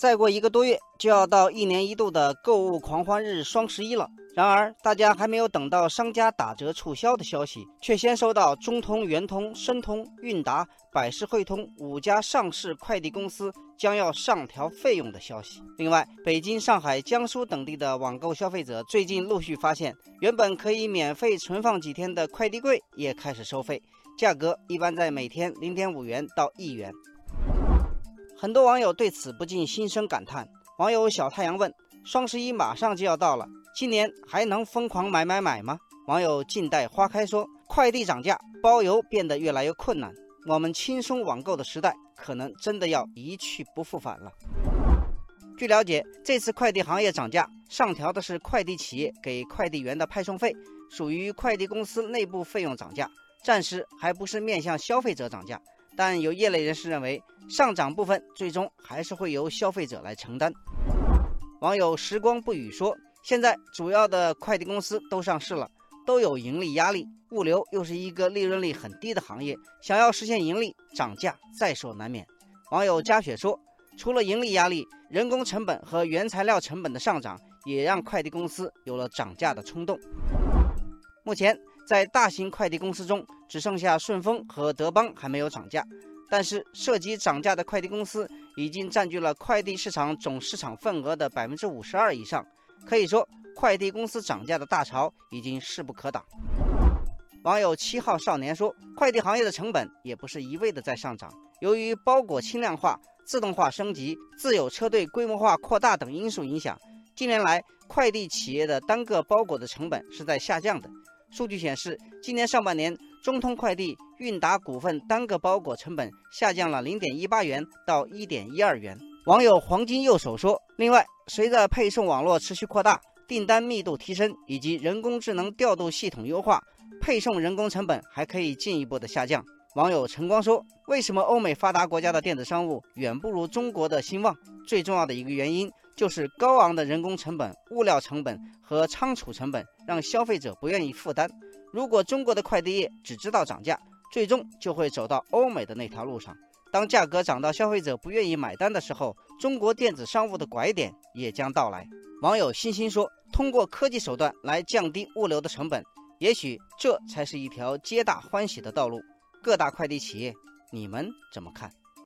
再过一个多月就要到一年一度的购物狂欢日双十一了。然而，大家还没有等到商家打折促销的消息，却先收到中通、圆通、申通、韵达、百世汇通五家上市快递公司将要上调费用的消息。另外，北京、上海、江苏等地的网购消费者最近陆续发现，原本可以免费存放几天的快递柜也开始收费，价格一般在每天零点五元到一元。很多网友对此不禁心生感叹。网友小太阳问：“双十一马上就要到了。”今年还能疯狂买买买吗？网友静待花开说：“快递涨价，包邮变得越来越困难，我们轻松网购的时代可能真的要一去不复返了。”据了解，这次快递行业涨价上调的是快递企业给快递员的派送费，属于快递公司内部费用涨价，暂时还不是面向消费者涨价。但有业内人士认为，上涨部分最终还是会由消费者来承担。网友时光不语说。现在主要的快递公司都上市了，都有盈利压力，物流又是一个利润率很低的行业，想要实现盈利，涨价在所难免。网友加雪说，除了盈利压力，人工成本和原材料成本的上涨，也让快递公司有了涨价的冲动。目前，在大型快递公司中，只剩下顺丰和德邦还没有涨价，但是涉及涨价的快递公司已经占据了快递市场总市场份额的百分之五十二以上。可以说，快递公司涨价的大潮已经势不可挡。网友七号少年说，快递行业的成本也不是一味的在上涨，由于包裹轻量化、自动化升级、自有车队规模化扩大等因素影响，近年来快递企业的单个包裹的成本是在下降的。数据显示，今年上半年，中通快递、韵达股份单个包裹成本下降了零点一八元到一点一二元。网友黄金右手说：“另外，随着配送网络持续扩大，订单密度提升，以及人工智能调度系统优化，配送人工成本还可以进一步的下降。”网友晨光说：“为什么欧美发达国家的电子商务远不如中国的兴旺？最重要的一个原因就是高昂的人工成本、物料成本和仓储成本，让消费者不愿意负担。如果中国的快递业只知道涨价，最终就会走到欧美的那条路上。”当价格涨到消费者不愿意买单的时候，中国电子商务的拐点也将到来。网友欣欣说：“通过科技手段来降低物流的成本，也许这才是一条皆大欢喜的道路。”各大快递企业，你们怎么看？